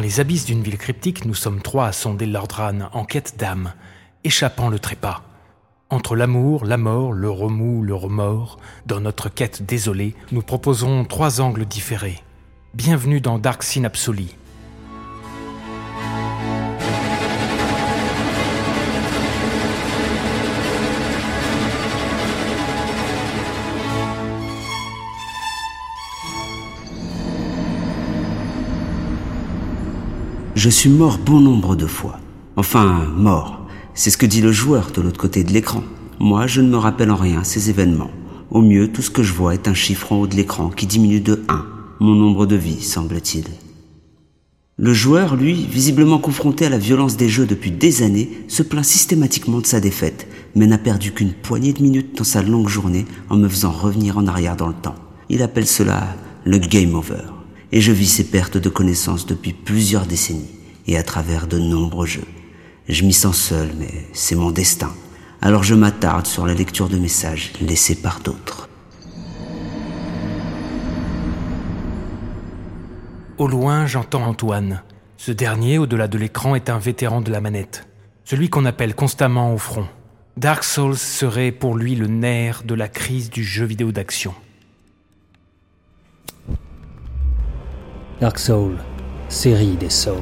les abysses d'une ville cryptique, nous sommes trois à sonder Lordran en quête d'âme, échappant le trépas. Entre l'amour, la mort, le remous, le remords, dans notre quête désolée, nous proposons trois angles différés. Bienvenue dans Dark Synapsoli. Je suis mort bon nombre de fois. Enfin, mort. C'est ce que dit le joueur de l'autre côté de l'écran. Moi, je ne me rappelle en rien ces événements. Au mieux, tout ce que je vois est un chiffre en haut de l'écran qui diminue de 1. Mon nombre de vies, semble-t-il. Le joueur, lui, visiblement confronté à la violence des jeux depuis des années, se plaint systématiquement de sa défaite, mais n'a perdu qu'une poignée de minutes dans sa longue journée en me faisant revenir en arrière dans le temps. Il appelle cela le game over et je vis ces pertes de connaissances depuis plusieurs décennies et à travers de nombreux jeux. Je m'y sens seul, mais c'est mon destin. Alors je m'attarde sur la lecture de messages laissés par d'autres. Au loin, j'entends Antoine. Ce dernier, au-delà de l'écran, est un vétéran de la manette. Celui qu'on appelle constamment au front. Dark Souls serait pour lui le nerf de la crise du jeu vidéo d'action. Dark Soul, série des Souls.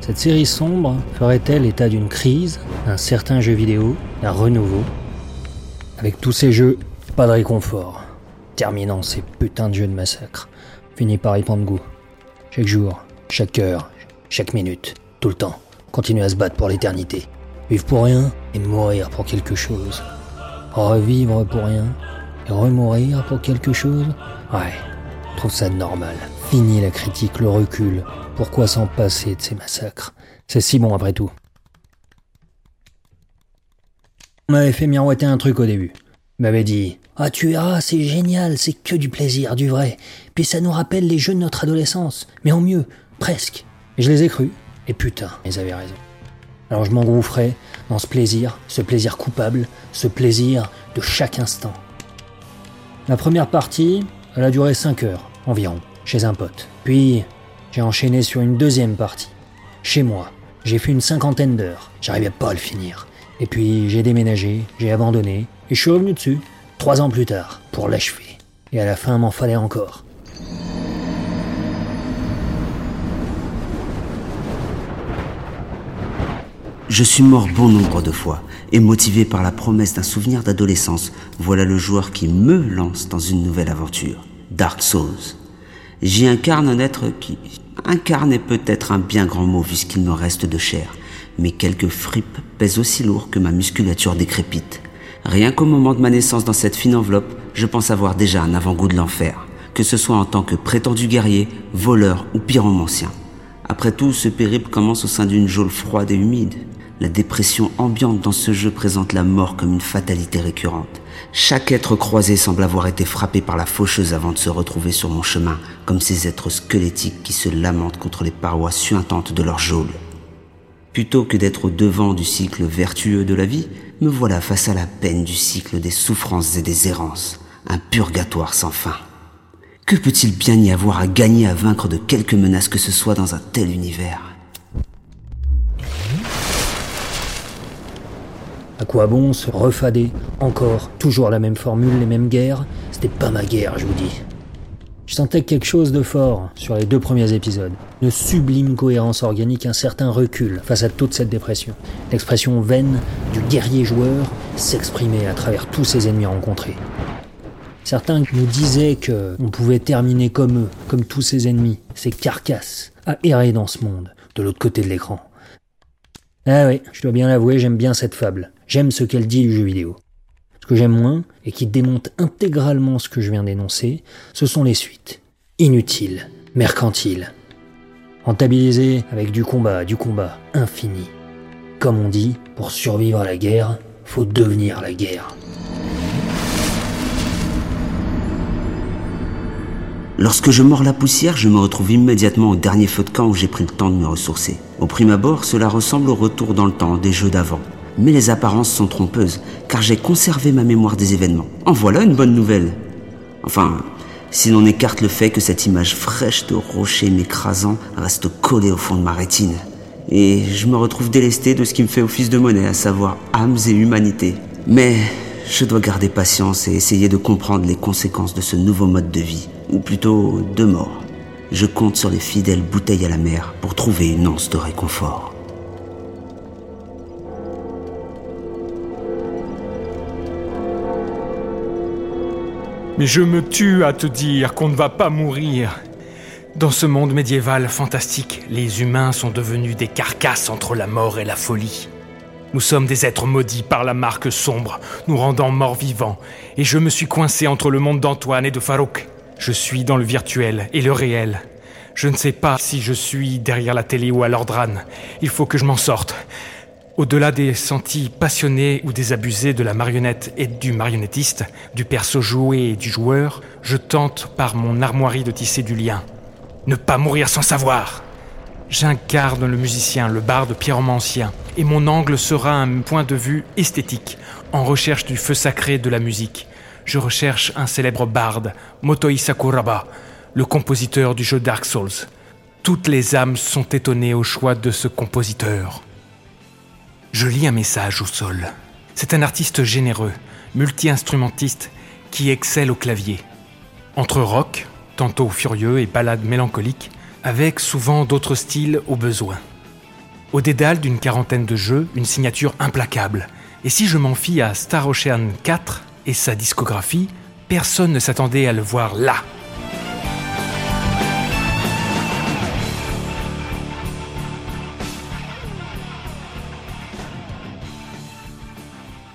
Cette série sombre ferait-elle état d'une crise, d'un certain jeu vidéo, d'un renouveau? Avec tous ces jeux, pas de réconfort. Terminant ces putains de jeux de massacre. Fini par y prendre goût. Chaque jour, chaque heure, chaque minute, tout le temps. Continuer à se battre pour l'éternité. Vivre pour rien et mourir pour quelque chose. Revivre pour rien et remourir pour quelque chose? Ouais, trouve ça normal. Fini la critique, le recul. Pourquoi s'en passer de ces massacres? C'est si bon après tout. On m'avait fait miroiter un truc au début. M'avait dit Ah, tu verras, c'est génial, c'est que du plaisir, du vrai. Puis ça nous rappelle les jeux de notre adolescence. Mais en mieux, presque. Et je les ai crus. Et putain, ils avaient raison. Alors je m'engouffrais dans ce plaisir, ce plaisir coupable, ce plaisir de chaque instant. La première partie, elle a duré 5 heures environ chez un pote. Puis, j'ai enchaîné sur une deuxième partie. Chez moi, j'ai fait une cinquantaine d'heures. J'arrivais pas à le finir. Et puis, j'ai déménagé, j'ai abandonné, et je suis revenu dessus, trois ans plus tard, pour l'achever. Et à la fin, m'en fallait encore. Je suis mort bon nombre de fois, et motivé par la promesse d'un souvenir d'adolescence, voilà le joueur qui me lance dans une nouvelle aventure. Dark Souls. J'y incarne un être qui... Incarne est peut-être un bien grand mot vu ce qu'il me reste de chair, mais quelques fripes pèsent aussi lourd que ma musculature décrépite. Rien qu'au moment de ma naissance dans cette fine enveloppe, je pense avoir déjà un avant-goût de l'enfer, que ce soit en tant que prétendu guerrier, voleur ou pyromancien. Après tout, ce périple commence au sein d'une geôle froide et humide. La dépression ambiante dans ce jeu présente la mort comme une fatalité récurrente. Chaque être croisé semble avoir été frappé par la faucheuse avant de se retrouver sur mon chemin, comme ces êtres squelettiques qui se lamentent contre les parois suintantes de leur geôle. Plutôt que d'être au devant du cycle vertueux de la vie, me voilà face à la peine du cycle des souffrances et des errances, un purgatoire sans fin. Que peut-il bien y avoir à gagner à vaincre de quelque menace que ce soit dans un tel univers? À quoi bon se refader Encore, toujours la même formule, les mêmes guerres? C'était pas ma guerre, je vous dis. Je sentais quelque chose de fort sur les deux premiers épisodes. Une sublime cohérence organique, un certain recul face à toute cette dépression. L'expression vaine du guerrier joueur s'exprimait à travers tous ses ennemis rencontrés. Certains nous disaient que on pouvait terminer comme eux, comme tous ses ennemis, ces carcasses, à errer dans ce monde, de l'autre côté de l'écran. Ah oui, je dois bien l'avouer, j'aime bien cette fable. J'aime ce qu'elle dit du jeu vidéo. Ce que j'aime moins, et qui démonte intégralement ce que je viens d'énoncer, ce sont les suites. Inutiles, mercantiles. Rentabilisées avec du combat, du combat infini. Comme on dit, pour survivre à la guerre, faut devenir la guerre. Lorsque je mords la poussière, je me retrouve immédiatement au dernier feu de camp où j'ai pris le temps de me ressourcer. Au prime abord, cela ressemble au retour dans le temps des jeux d'avant mais les apparences sont trompeuses, car j'ai conservé ma mémoire des événements. En voilà une bonne nouvelle. Enfin, si l'on écarte le fait que cette image fraîche de rocher m'écrasant reste collée au fond de ma rétine. Et je me retrouve délesté de ce qui me fait office de monnaie, à savoir âmes et humanité. Mais je dois garder patience et essayer de comprendre les conséquences de ce nouveau mode de vie, ou plutôt de mort. Je compte sur les fidèles bouteilles à la mer pour trouver une once de réconfort. Mais je me tue à te dire qu'on ne va pas mourir. Dans ce monde médiéval fantastique, les humains sont devenus des carcasses entre la mort et la folie. Nous sommes des êtres maudits par la marque sombre, nous rendant morts vivants, et je me suis coincé entre le monde d'Antoine et de Farouk. Je suis dans le virtuel et le réel. Je ne sais pas si je suis derrière la télé ou à l'ordran. Il faut que je m'en sorte. Au-delà des sentis passionnés ou désabusés de la marionnette et du marionnettiste, du perso joué et du joueur, je tente par mon armoirie de tisser du lien. Ne pas mourir sans savoir. J'incarne le musicien, le barde pyromancien, et mon angle sera un point de vue esthétique, en recherche du feu sacré de la musique. Je recherche un célèbre barde, Motoi Sakuraba, le compositeur du jeu Dark Souls. Toutes les âmes sont étonnées au choix de ce compositeur. Je lis un message au sol. C'est un artiste généreux, multi-instrumentiste, qui excelle au clavier. Entre rock, tantôt furieux et ballades mélancoliques, avec souvent d'autres styles au besoin. Au dédale d'une quarantaine de jeux, une signature implacable. Et si je m'en fie à Star Ocean 4 et sa discographie, personne ne s'attendait à le voir là.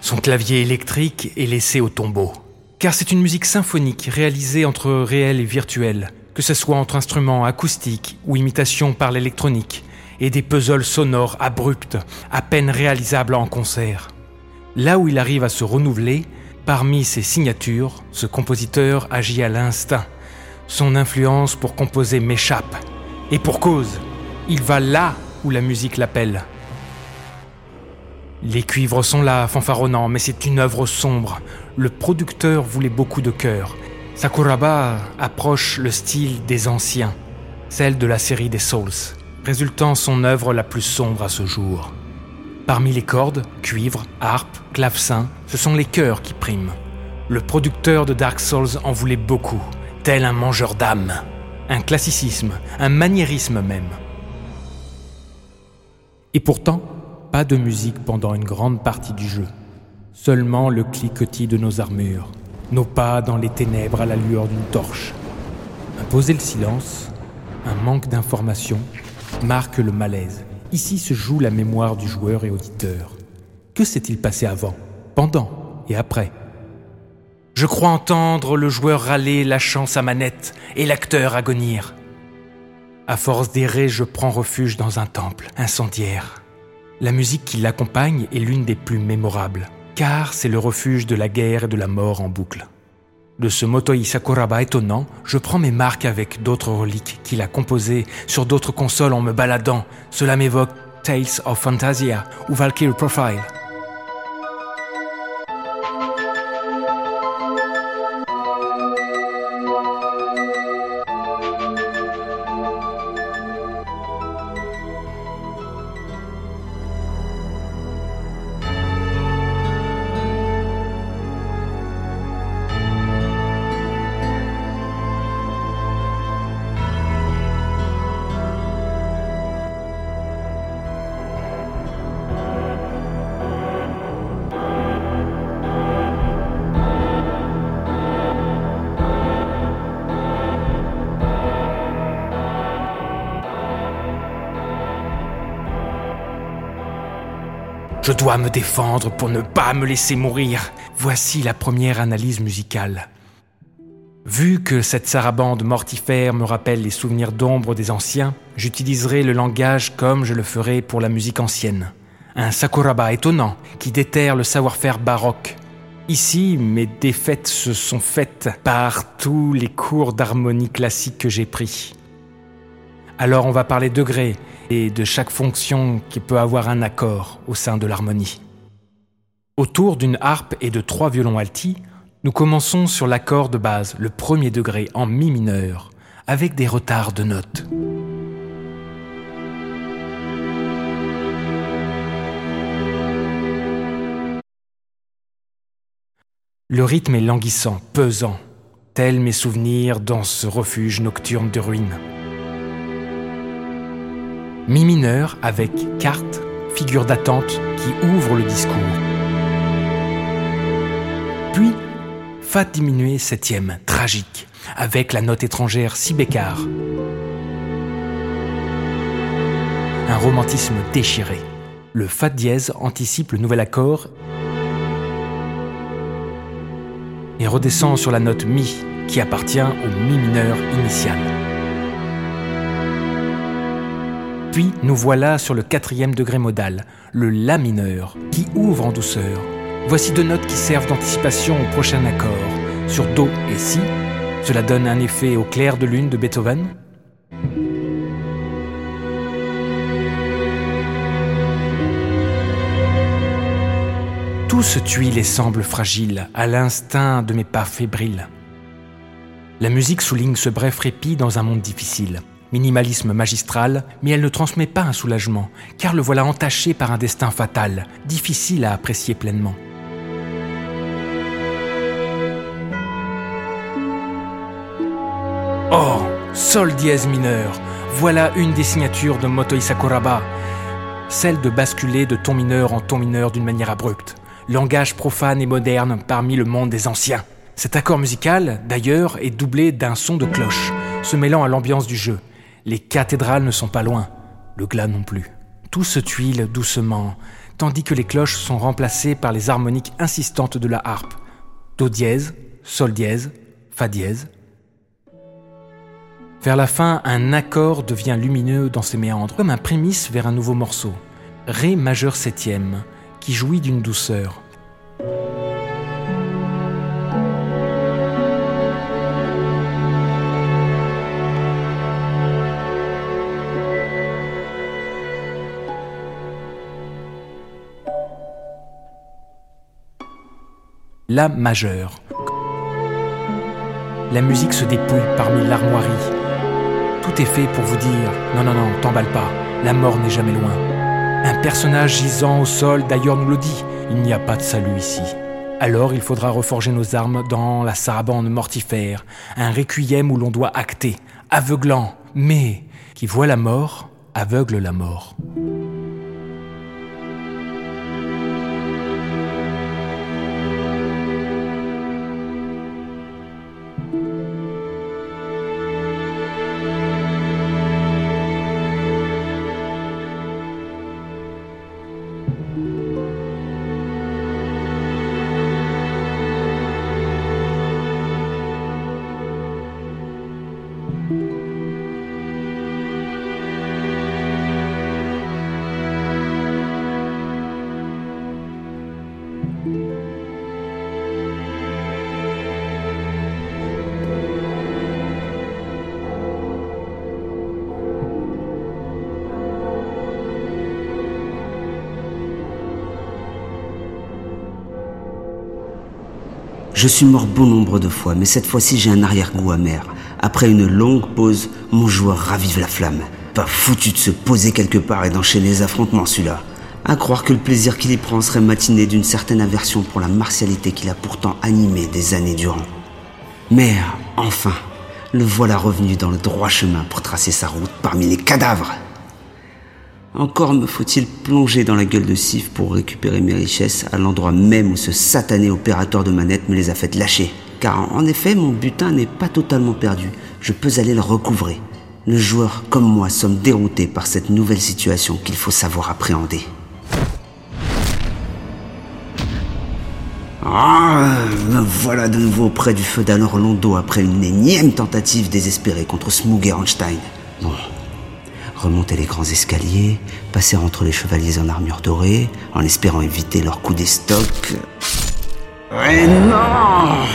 Son clavier électrique est laissé au tombeau. Car c'est une musique symphonique réalisée entre réel et virtuel, que ce soit entre instruments acoustiques ou imitations par l'électronique, et des puzzles sonores abrupts, à peine réalisables en concert. Là où il arrive à se renouveler, parmi ses signatures, ce compositeur agit à l'instinct. Son influence pour composer m'échappe. Et pour cause, il va là où la musique l'appelle. Les cuivres sont là, fanfaronnants, mais c'est une œuvre sombre. Le producteur voulait beaucoup de cœur. Sakuraba approche le style des anciens, celle de la série des Souls, résultant son œuvre la plus sombre à ce jour. Parmi les cordes, cuivre, harpe, clavecin, ce sont les chœurs qui priment. Le producteur de Dark Souls en voulait beaucoup, tel un mangeur d'âme, un classicisme, un maniérisme même. Et pourtant, pas de musique pendant une grande partie du jeu, seulement le cliquetis de nos armures nos pas dans les ténèbres à la lueur d'une torche. Imposer le silence, un manque d'information, marque le malaise. Ici se joue la mémoire du joueur et auditeur. Que s'est-il passé avant, pendant et après? Je crois entendre le joueur râler, lâchant sa manette, et l'acteur agonir. À force d'errer, je prends refuge dans un temple incendiaire. La musique qui l'accompagne est l'une des plus mémorables car c'est le refuge de la guerre et de la mort en boucle. De ce Motoi Sakuraba étonnant, je prends mes marques avec d'autres reliques qu'il a composées sur d'autres consoles en me baladant. Cela m'évoque Tales of Fantasia ou Valkyrie Profile. Je dois me défendre pour ne pas me laisser mourir. Voici la première analyse musicale. Vu que cette sarabande mortifère me rappelle les souvenirs d'ombre des anciens, j'utiliserai le langage comme je le ferai pour la musique ancienne. Un sakuraba étonnant qui déterre le savoir-faire baroque. Ici, mes défaites se sont faites par tous les cours d'harmonie classique que j'ai pris. Alors on va parler degrés et de chaque fonction qui peut avoir un accord au sein de l'harmonie. Autour d'une harpe et de trois violons altis, Nous commençons sur l'accord de base, le premier degré en mi mineur, avec des retards de notes. Le rythme est languissant, pesant, tels mes souvenirs dans ce refuge nocturne de ruines. Mi mineur avec carte, figure d'attente qui ouvre le discours. Puis, Fa diminué septième, tragique, avec la note étrangère si bécard. Un romantisme déchiré. Le Fa dièse anticipe le nouvel accord et redescend sur la note Mi qui appartient au Mi mineur initial. Puis nous voilà sur le quatrième degré modal, le La mineur, qui ouvre en douceur. Voici deux notes qui servent d'anticipation au prochain accord. Sur Do et Si, cela donne un effet au clair de lune de Beethoven. Tout se tuile et semble fragile, à l'instinct de mes pas fébriles. La musique souligne ce bref répit dans un monde difficile. Minimalisme magistral, mais elle ne transmet pas un soulagement, car le voilà entaché par un destin fatal, difficile à apprécier pleinement. Oh, Sol dièse mineur, voilà une des signatures de Motoi Sakuraba, celle de basculer de ton mineur en ton mineur d'une manière abrupte langage profane et moderne parmi le monde des anciens. Cet accord musical, d'ailleurs, est doublé d'un son de cloche, se mêlant à l'ambiance du jeu. Les cathédrales ne sont pas loin, le glas non plus. Tout se tuile doucement, tandis que les cloches sont remplacées par les harmoniques insistantes de la harpe. Do dièse, sol dièse, fa dièse. Vers la fin, un accord devient lumineux dans ses méandres, comme un prémisse vers un nouveau morceau. Ré majeur septième, qui jouit d'une douceur. La majeure. La musique se dépouille parmi l'armoirie. Tout est fait pour vous dire non, non, non, t'emballe pas, la mort n'est jamais loin. Un personnage gisant au sol, d'ailleurs nous le dit, il n'y a pas de salut ici. Alors il faudra reforger nos armes dans la sarabande mortifère, un requiem où l'on doit acter, aveuglant, mais qui voit la mort, aveugle la mort. Je suis mort bon nombre de fois, mais cette fois-ci j'ai un arrière-goût amer. Après une longue pause, mon joueur ravive la flamme. Pas foutu de se poser quelque part et d'enchaîner les affrontements celui-là. À croire que le plaisir qu'il y prend serait matiné d'une certaine aversion pour la martialité qu'il a pourtant animée des années durant. Mais enfin, le voilà revenu dans le droit chemin pour tracer sa route parmi les cadavres. Encore me faut-il plonger dans la gueule de Sif pour récupérer mes richesses à l'endroit même où ce satané opérateur de manette me les a fait lâcher. Car en effet, mon butin n'est pas totalement perdu. Je peux aller le recouvrer. Le joueur comme moi sommes déroutés par cette nouvelle situation qu'il faut savoir appréhender. Ah, me voilà de nouveau près du feu d'Alor Londo après une énième tentative désespérée contre Smoog et Einstein. Bon, remonter les grands escaliers, passer entre les chevaliers en armure dorée, en espérant éviter leur coup d'estoc. Ouais, non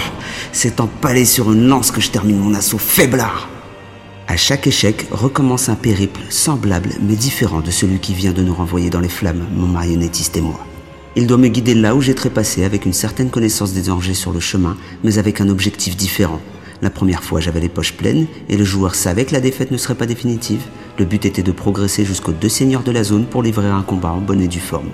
C'est empalé sur une lance que je termine mon assaut faiblard. À chaque échec recommence un périple semblable mais différent de celui qui vient de nous renvoyer dans les flammes, mon marionnettiste et moi. Il doit me guider là où j'ai trépassé avec une certaine connaissance des dangers sur le chemin, mais avec un objectif différent. La première fois, j'avais les poches pleines et le joueur savait que la défaite ne serait pas définitive. Le but était de progresser jusqu'aux deux seigneurs de la zone pour livrer un combat en bonne et due forme.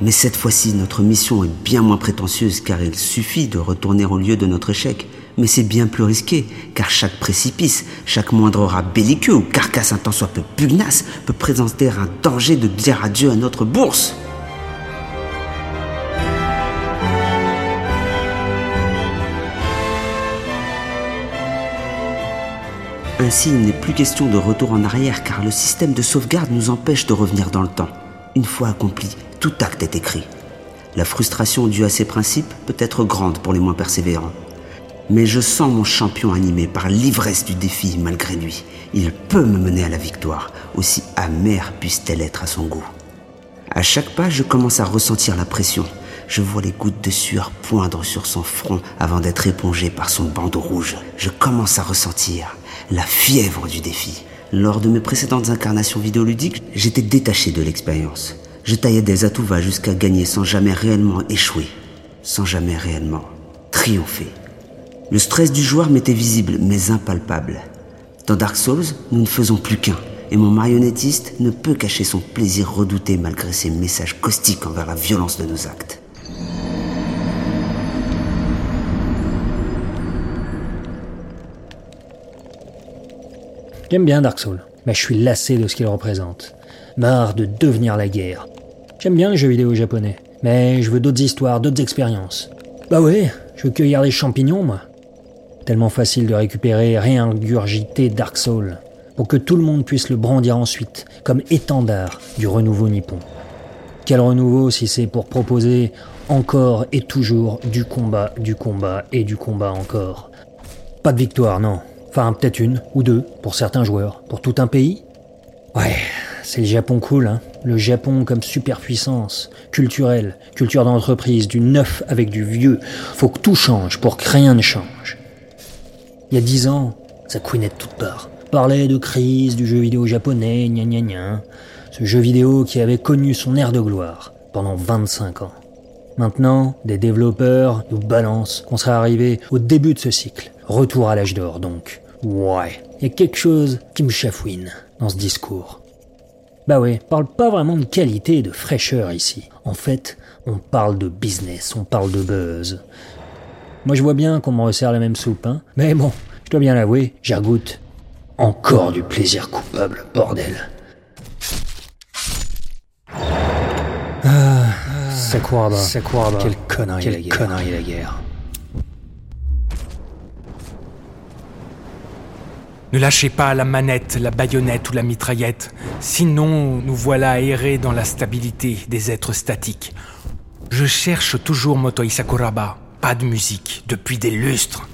Mais cette fois-ci, notre mission est bien moins prétentieuse car il suffit de retourner au lieu de notre échec. Mais c'est bien plus risqué, car chaque précipice, chaque moindre rat belliqueux ou carcasse un tant soit peu pugnace peut présenter un danger de dire adieu à notre bourse. Ainsi, il n'est plus question de retour en arrière car le système de sauvegarde nous empêche de revenir dans le temps. Une fois accompli, tout acte est écrit. La frustration due à ces principes peut être grande pour les moins persévérants. Mais je sens mon champion animé par l'ivresse du défi malgré lui. Il peut me mener à la victoire, aussi amère puisse-t-elle être à son goût. À chaque pas, je commence à ressentir la pression. Je vois les gouttes de sueur poindre sur son front avant d'être épongé par son bandeau rouge. Je commence à ressentir la fièvre du défi. Lors de mes précédentes incarnations vidéoludiques, j'étais détaché de l'expérience. Je taillais des atouts jusqu'à gagner sans jamais réellement échouer, sans jamais réellement triompher. Le stress du joueur m'était visible mais impalpable. Dans Dark Souls, nous ne faisons plus qu'un, et mon marionnettiste ne peut cacher son plaisir redouté malgré ses messages caustiques envers la violence de nos actes. J'aime bien Dark Souls, mais je suis lassé de ce qu'il représente. Marre de devenir la guerre. J'aime bien les jeux vidéo japonais, mais je veux d'autres histoires, d'autres expériences. Bah ouais, je veux cueillir des champignons, moi. Tellement facile de récupérer, réingurgiter Dark Souls, pour que tout le monde puisse le brandir ensuite, comme étendard du renouveau nippon. Quel renouveau si c'est pour proposer encore et toujours du combat, du combat et du combat encore. Pas de victoire, non. Enfin, peut-être une ou deux pour certains joueurs. Pour tout un pays Ouais, c'est le Japon cool, hein. Le Japon comme superpuissance, culturelle, culture d'entreprise, du neuf avec du vieux. Faut que tout change pour que rien ne change. Il y a dix ans, ça couinait de toutes parts. Parlait de crise du jeu vidéo japonais, gna gna gna. Ce jeu vidéo qui avait connu son ère de gloire pendant 25 ans. Maintenant, des développeurs nous balancent qu'on serait arrivé au début de ce cycle. Retour à l'âge d'or donc. Ouais, il y a quelque chose qui me chafouine dans ce discours. Bah ouais, on parle pas vraiment de qualité et de fraîcheur ici. En fait, on parle de business, on parle de buzz. Moi je vois bien qu'on me resserre la même soupe, hein. Mais bon, je dois bien l'avouer, j'argoute. Encore du plaisir coupable, bordel. Ah, Sakuraba. Sakuraba. Quelle connerie Quelle la guerre. connerie la guerre. Ne lâchez pas la manette, la baïonnette ou la mitraillette, sinon nous voilà errer dans la stabilité des êtres statiques. Je cherche toujours Motoi Sakuraba, pas de musique, depuis des lustres.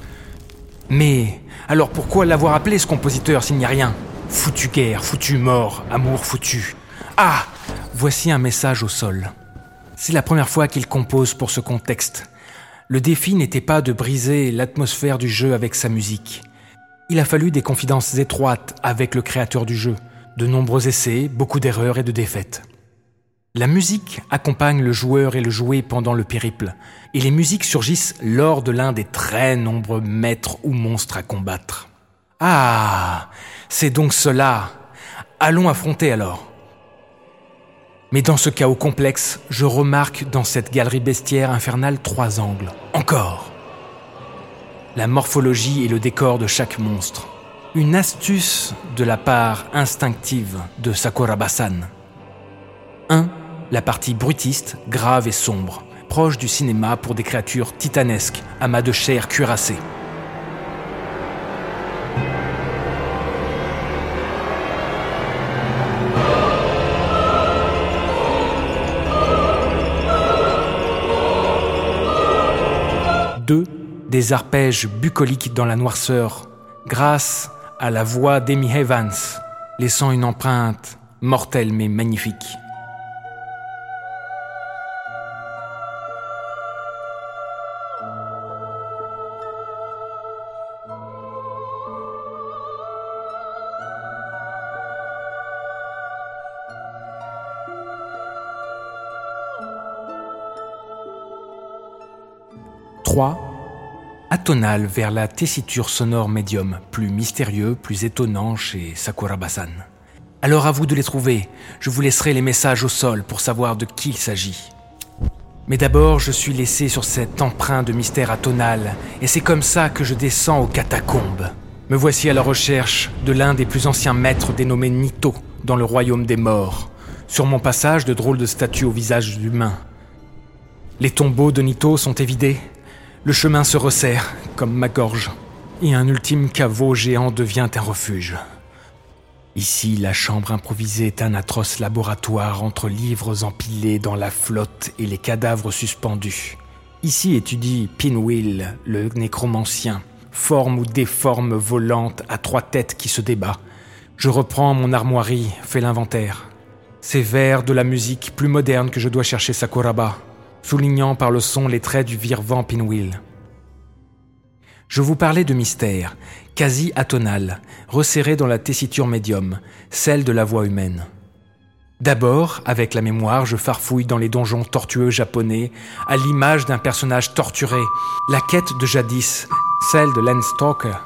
Mais alors pourquoi l'avoir appelé ce compositeur s'il n'y a rien? Foutu guerre, foutu mort, amour foutu. Ah Voici un message au sol. C'est la première fois qu'il compose pour ce contexte. Le défi n'était pas de briser l'atmosphère du jeu avec sa musique. Il a fallu des confidences étroites avec le créateur du jeu, de nombreux essais, beaucoup d'erreurs et de défaites. La musique accompagne le joueur et le jouet pendant le périple, et les musiques surgissent lors de l'un des très nombreux maîtres ou monstres à combattre. Ah, c'est donc cela. Allons affronter alors. Mais dans ce chaos complexe, je remarque dans cette galerie bestiaire infernale trois angles. Encore la morphologie et le décor de chaque monstre. Une astuce de la part instinctive de Sakura-Basan. 1. La partie brutiste, grave et sombre, proche du cinéma pour des créatures titanesques, amas de chair cuirassée. Deux, des arpèges bucoliques dans la noirceur, grâce à la voix d'Amy Evans, laissant une empreinte mortelle mais magnifique. 3. Atonal vers la tessiture sonore médium, plus mystérieux, plus étonnant chez Sakura-Basan. Alors à vous de les trouver, je vous laisserai les messages au sol pour savoir de qui il s'agit. Mais d'abord, je suis laissé sur cet emprunt de mystère atonal, et c'est comme ça que je descends aux catacombes. Me voici à la recherche de l'un des plus anciens maîtres dénommé Nito, dans le royaume des morts. Sur mon passage, de drôles de statues au visage humain. Les tombeaux de Nito sont évidés. Le chemin se resserre, comme ma gorge, et un ultime caveau géant devient un refuge. Ici, la chambre improvisée est un atroce laboratoire entre livres empilés dans la flotte et les cadavres suspendus. Ici étudie Pinwheel, le nécromancien, forme ou déforme volante à trois têtes qui se débat. Je reprends mon armoirie, fais l'inventaire. C'est vers de la musique plus moderne que je dois chercher Sakuraba, soulignant par le son les traits du virvant Pinwheel. Je vous parlais de mystère, quasi atonal, resserré dans la tessiture médium, celle de la voix humaine. D'abord, avec la mémoire, je farfouille dans les donjons tortueux japonais, à l'image d'un personnage torturé, la quête de jadis, celle de Len Stalker.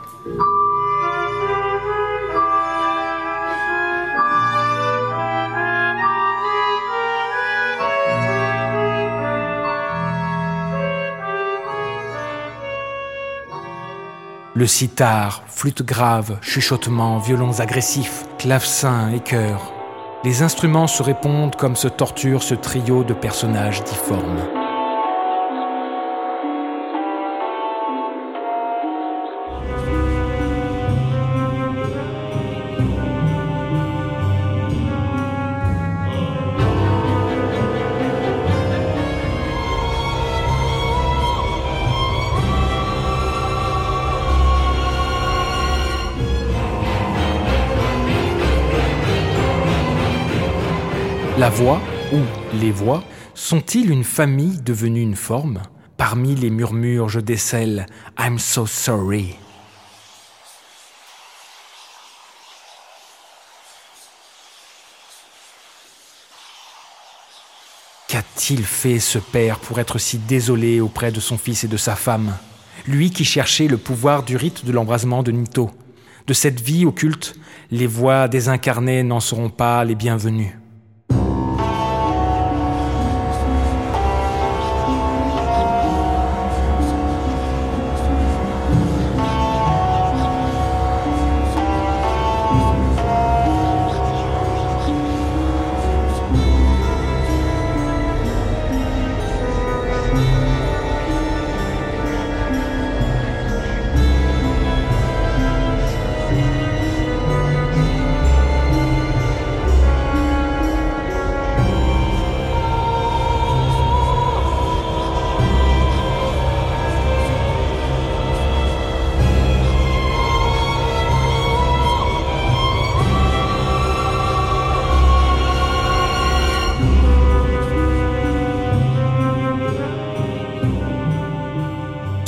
Le sitar, flûte grave, chuchotements, violons agressifs, clavecins et chœurs. Les instruments se répondent comme se torture ce trio de personnages difformes. La voix, ou les voix, sont-ils une famille devenue une forme? Parmi les murmures, je décèle I'm so sorry. Qu'a-t-il fait ce père pour être si désolé auprès de son fils et de sa femme? Lui qui cherchait le pouvoir du rite de l'embrasement de Nito. De cette vie occulte, les voix désincarnées n'en seront pas les bienvenues.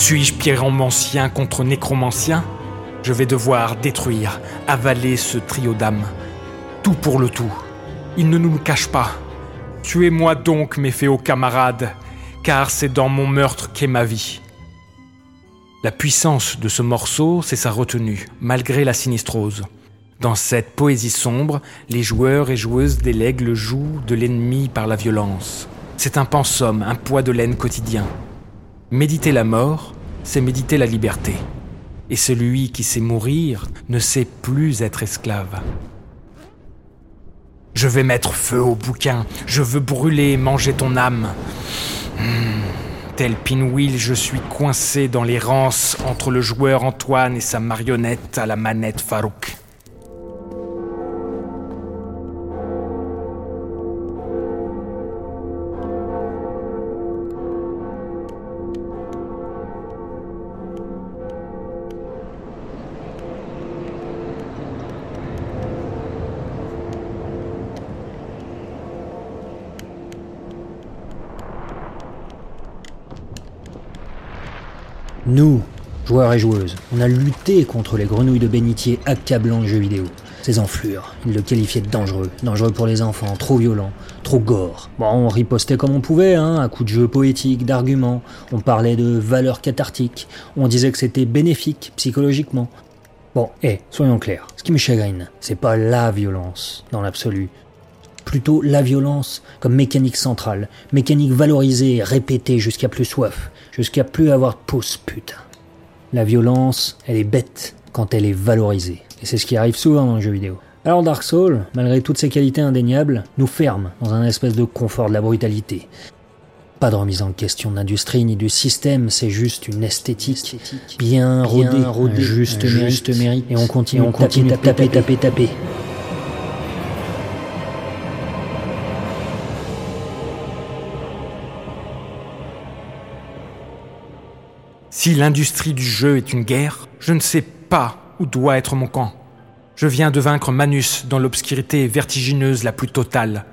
Suis-je pyromancien contre nécromancien? Je vais devoir détruire, avaler ce trio d'âmes. Tout pour le tout. Il ne nous le cache pas. Tuez-moi donc, mes féaux camarades, car c'est dans mon meurtre qu'est ma vie. La puissance de ce morceau, c'est sa retenue, malgré la sinistrose. Dans cette poésie sombre, les joueurs et joueuses délèguent le joug de l'ennemi par la violence. C'est un pensum, un poids de laine quotidien. Méditer la mort, c'est méditer la liberté. Et celui qui sait mourir ne sait plus être esclave. Je vais mettre feu au bouquin, je veux brûler et manger ton âme. Hmm, Tel Pinwheel, je suis coincé dans l'errance entre le joueur Antoine et sa marionnette à la manette Farouk. Et on a lutté contre les grenouilles de bénitier accablant le jeu vidéo. Ces enflures, ils le qualifiaient de dangereux, dangereux pour les enfants, trop violent, trop gore. Bon, on ripostait comme on pouvait, hein, à coup de jeu poétique, d'arguments. On parlait de valeurs cathartiques. On disait que c'était bénéfique psychologiquement. Bon, hé, soyons clairs. Ce qui me chagrine, c'est pas la violence, dans l'absolu. Plutôt la violence comme mécanique centrale, mécanique valorisée, répétée jusqu'à plus soif, jusqu'à plus avoir de pouce, putain. La violence, elle est bête quand elle est valorisée. Et c'est ce qui arrive souvent dans le jeu vidéo. Alors Dark Souls, malgré toutes ses qualités indéniables, nous ferme dans un espèce de confort de la brutalité. Pas de remise en question de l'industrie ni du système, c'est juste une esthétique bien rodée, juste, juste mérite, Et on continue, on continue de taper, taper, taper. Si l'industrie du jeu est une guerre, je ne sais pas où doit être mon camp. Je viens de vaincre Manus dans l'obscurité vertigineuse la plus totale.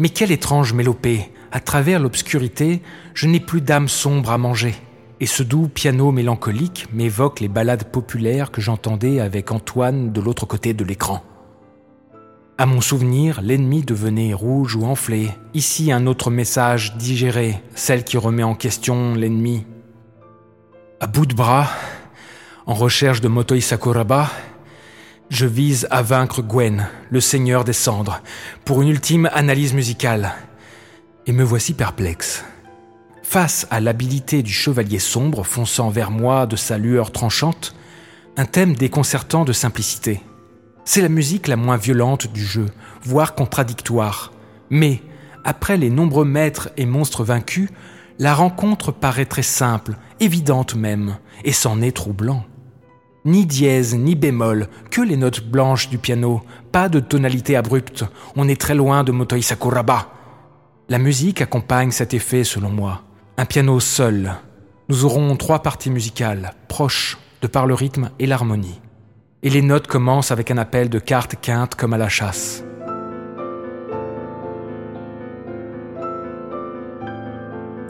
Mais quelle étrange mélopée À travers l'obscurité, je n'ai plus d'âme sombre à manger. Et ce doux piano mélancolique m'évoque les ballades populaires que j'entendais avec Antoine de l'autre côté de l'écran. À mon souvenir, l'ennemi devenait rouge ou enflé. Ici, un autre message digéré, celle qui remet en question l'ennemi. À bout de bras, en recherche de Motoi Sakuraba, je vise à vaincre Gwen, le seigneur des cendres, pour une ultime analyse musicale. Et me voici perplexe. Face à l'habilité du chevalier sombre fonçant vers moi de sa lueur tranchante, un thème déconcertant de simplicité. C'est la musique la moins violente du jeu, voire contradictoire. Mais, après les nombreux maîtres et monstres vaincus, la rencontre paraît très simple, évidente même, et c'en est troublant. Ni dièse, ni bémol, que les notes blanches du piano, pas de tonalité abrupte, on est très loin de Motoi Sakuraba. La musique accompagne cet effet selon moi. Un piano seul. Nous aurons trois parties musicales, proches, de par le rythme et l'harmonie. Et les notes commencent avec un appel de cartes quintes comme à la chasse.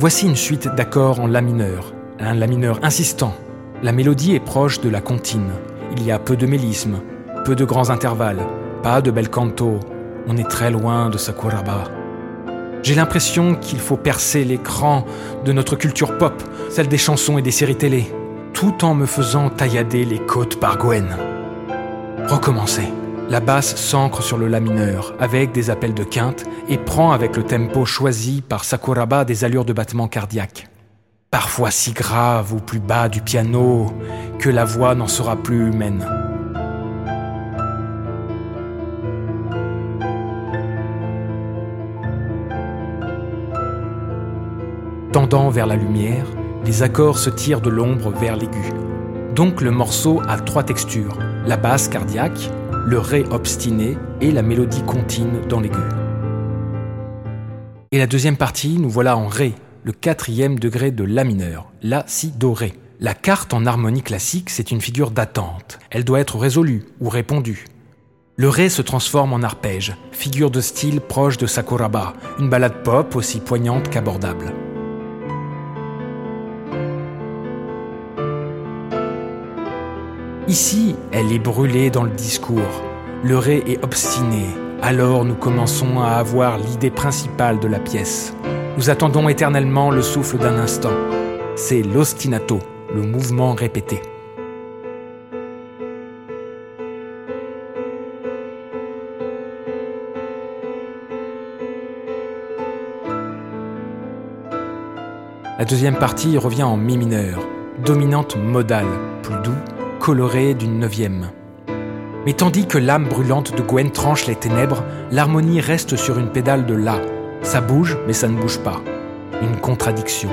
Voici une suite d'accords en La mineur, un La mineur insistant, la mélodie est proche de la comptine. Il y a peu de mélisme, peu de grands intervalles, pas de bel canto. On est très loin de Sakuraba. J'ai l'impression qu'il faut percer l'écran de notre culture pop, celle des chansons et des séries télé, tout en me faisant taillader les côtes par Gwen. Recommencer. La basse s'ancre sur le la mineur avec des appels de quinte et prend avec le tempo choisi par Sakuraba des allures de battement cardiaque parfois si grave ou plus bas du piano que la voix n'en sera plus humaine. Tendant vers la lumière, les accords se tirent de l'ombre vers l'aigu. Donc le morceau a trois textures, la basse cardiaque, le ré obstiné et la mélodie contine dans l'aigu. Et la deuxième partie, nous voilà en ré, le quatrième degré de La mineur, La, Si, Do, Ré. La carte en harmonie classique, c'est une figure d'attente. Elle doit être résolue ou répondue. Le Ré se transforme en arpège, figure de style proche de Sakuraba, une ballade pop aussi poignante qu'abordable. Ici, elle est brûlée dans le discours. Le Ré est obstiné. Alors nous commençons à avoir l'idée principale de la pièce. Nous attendons éternellement le souffle d'un instant. C'est l'ostinato, le mouvement répété. La deuxième partie revient en mi mineur, dominante modale, plus doux, coloré d'une neuvième. Mais tandis que l'âme brûlante de Gwen tranche les ténèbres, l'harmonie reste sur une pédale de La, ça bouge, mais ça ne bouge pas. Une contradiction.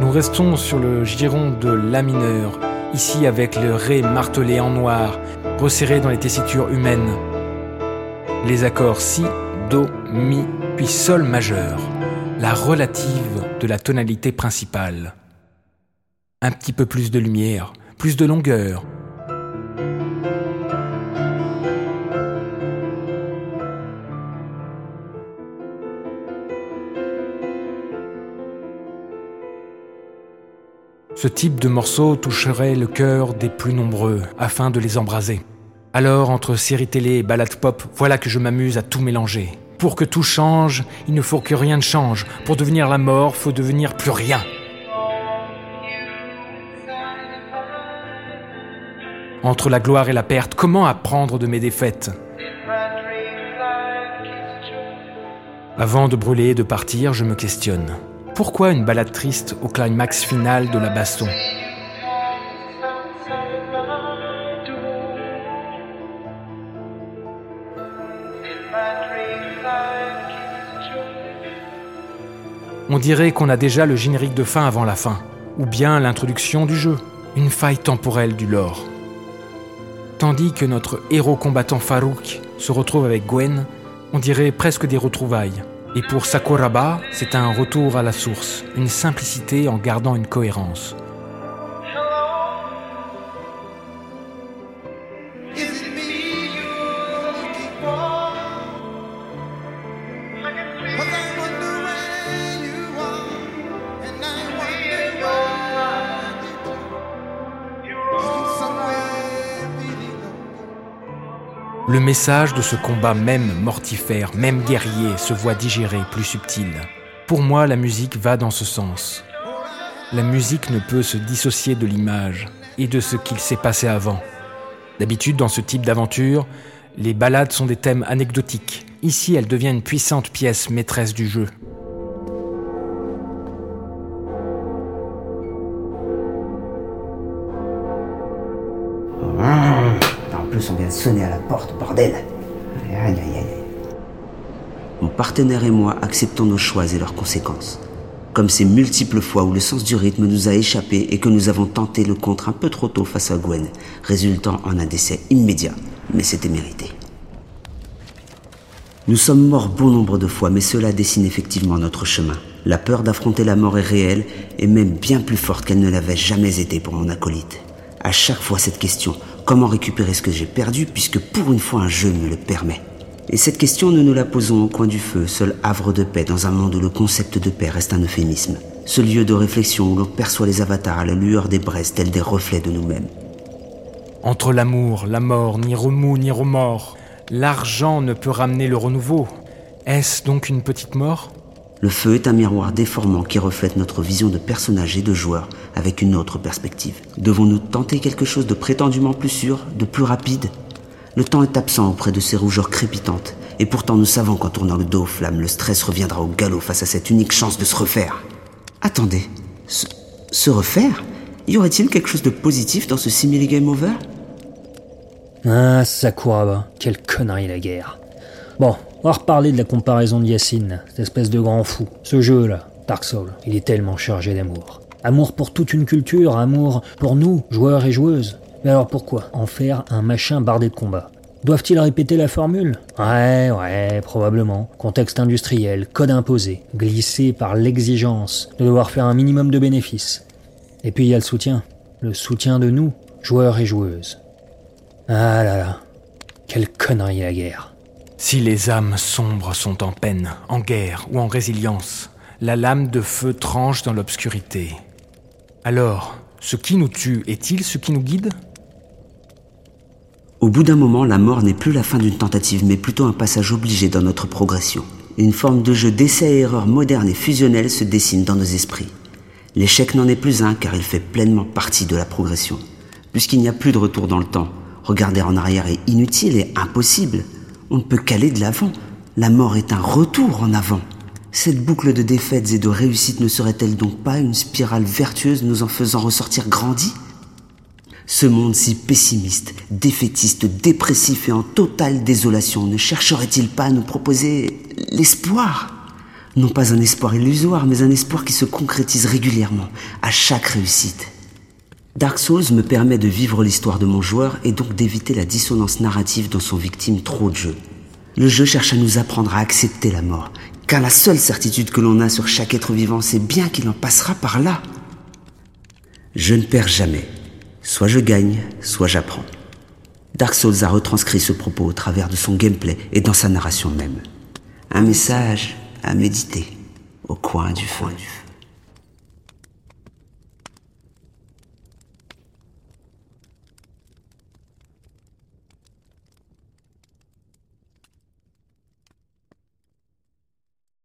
Nous restons sur le giron de La mineur, ici avec le Ré martelé en noir, resserré dans les tessitures humaines. Les accords Si, Do, Mi, puis Sol majeur, la relative de la tonalité principale. Un petit peu plus de lumière, plus de longueur, Ce type de morceau toucherait le cœur des plus nombreux afin de les embraser. Alors, entre séries télé et ballades pop, voilà que je m'amuse à tout mélanger. Pour que tout change, il ne faut que rien ne change. Pour devenir la mort, faut devenir plus rien. Entre la gloire et la perte, comment apprendre de mes défaites? Avant de brûler et de partir, je me questionne. Pourquoi une balade triste au climax final de la baston? On dirait qu'on a déjà le générique de fin avant la fin, ou bien l'introduction du jeu, une faille temporelle du lore. Tandis que notre héros combattant Farouk se retrouve avec Gwen, on dirait presque des retrouvailles. Et pour Sakuraba, c'est un retour à la source, une simplicité en gardant une cohérence. Le message de ce combat même mortifère, même guerrier, se voit digéré, plus subtil. Pour moi, la musique va dans ce sens. La musique ne peut se dissocier de l'image et de ce qu'il s'est passé avant. D'habitude, dans ce type d'aventure, les ballades sont des thèmes anecdotiques. Ici, elle devient une puissante pièce maîtresse du jeu. On vient de sonner à la porte, bordel. Aïe, aïe, aïe. Mon partenaire et moi acceptons nos choix et leurs conséquences. Comme ces multiples fois où le sens du rythme nous a échappé et que nous avons tenté le contre un peu trop tôt face à Gwen, résultant en un décès immédiat, mais c'était mérité. Nous sommes morts bon nombre de fois, mais cela dessine effectivement notre chemin. La peur d'affronter la mort est réelle et même bien plus forte qu'elle ne l'avait jamais été pour mon acolyte. À chaque fois cette question, Comment récupérer ce que j'ai perdu puisque pour une fois un jeu me le permet Et cette question, nous nous la posons au coin du feu, seul havre de paix dans un monde où le concept de paix reste un euphémisme. Ce lieu de réflexion où l'on perçoit les avatars à la lueur des braises tels des reflets de nous-mêmes. Entre l'amour, la mort, ni remous ni remords, l'argent ne peut ramener le renouveau. Est-ce donc une petite mort? Le feu est un miroir déformant qui reflète notre vision de personnage et de joueur avec une autre perspective. Devons-nous tenter quelque chose de prétendument plus sûr, de plus rapide? Le temps est absent auprès de ces rougeurs crépitantes, et pourtant nous savons qu'en tournant le dos aux flammes, le stress reviendra au galop face à cette unique chance de se refaire. Attendez, se, refaire? Y aurait-il quelque chose de positif dans ce simili game over? Ah, Sakuraba, quelle connerie la guerre. Bon, on va reparler de la comparaison de Yacine, cette espèce de grand fou. Ce jeu-là, Dark Souls, il est tellement chargé d'amour. Amour pour toute une culture, amour pour nous, joueurs et joueuses. Mais alors pourquoi en faire un machin bardé de combat? Doivent-ils répéter la formule? Ouais, ouais, probablement. Contexte industriel, code imposé, glissé par l'exigence de devoir faire un minimum de bénéfices. Et puis il y a le soutien. Le soutien de nous, joueurs et joueuses. Ah là là, quelle connerie la guerre. Si les âmes sombres sont en peine, en guerre ou en résilience, la lame de feu tranche dans l'obscurité. Alors, ce qui nous tue est-il ce qui nous guide? Au bout d'un moment, la mort n'est plus la fin d'une tentative, mais plutôt un passage obligé dans notre progression. Une forme de jeu d'essai et erreur moderne et fusionnel se dessine dans nos esprits. L'échec n'en est plus un car il fait pleinement partie de la progression. Puisqu'il n'y a plus de retour dans le temps, regarder en arrière est inutile et impossible. On ne peut qu'aller de l'avant. La mort est un retour en avant. Cette boucle de défaites et de réussites ne serait-elle donc pas une spirale vertueuse nous en faisant ressortir grandis Ce monde si pessimiste, défaitiste, dépressif et en totale désolation ne chercherait-il pas à nous proposer l'espoir? Non pas un espoir illusoire, mais un espoir qui se concrétise régulièrement, à chaque réussite. Dark Souls me permet de vivre l'histoire de mon joueur et donc d'éviter la dissonance narrative dont sont victimes trop de jeux. Le jeu cherche à nous apprendre à accepter la mort, car la seule certitude que l'on a sur chaque être vivant, c'est bien qu'il en passera par là. Je ne perds jamais. Soit je gagne, soit j'apprends. Dark Souls a retranscrit ce propos au travers de son gameplay et dans sa narration même. Un message à méditer au coin du feu.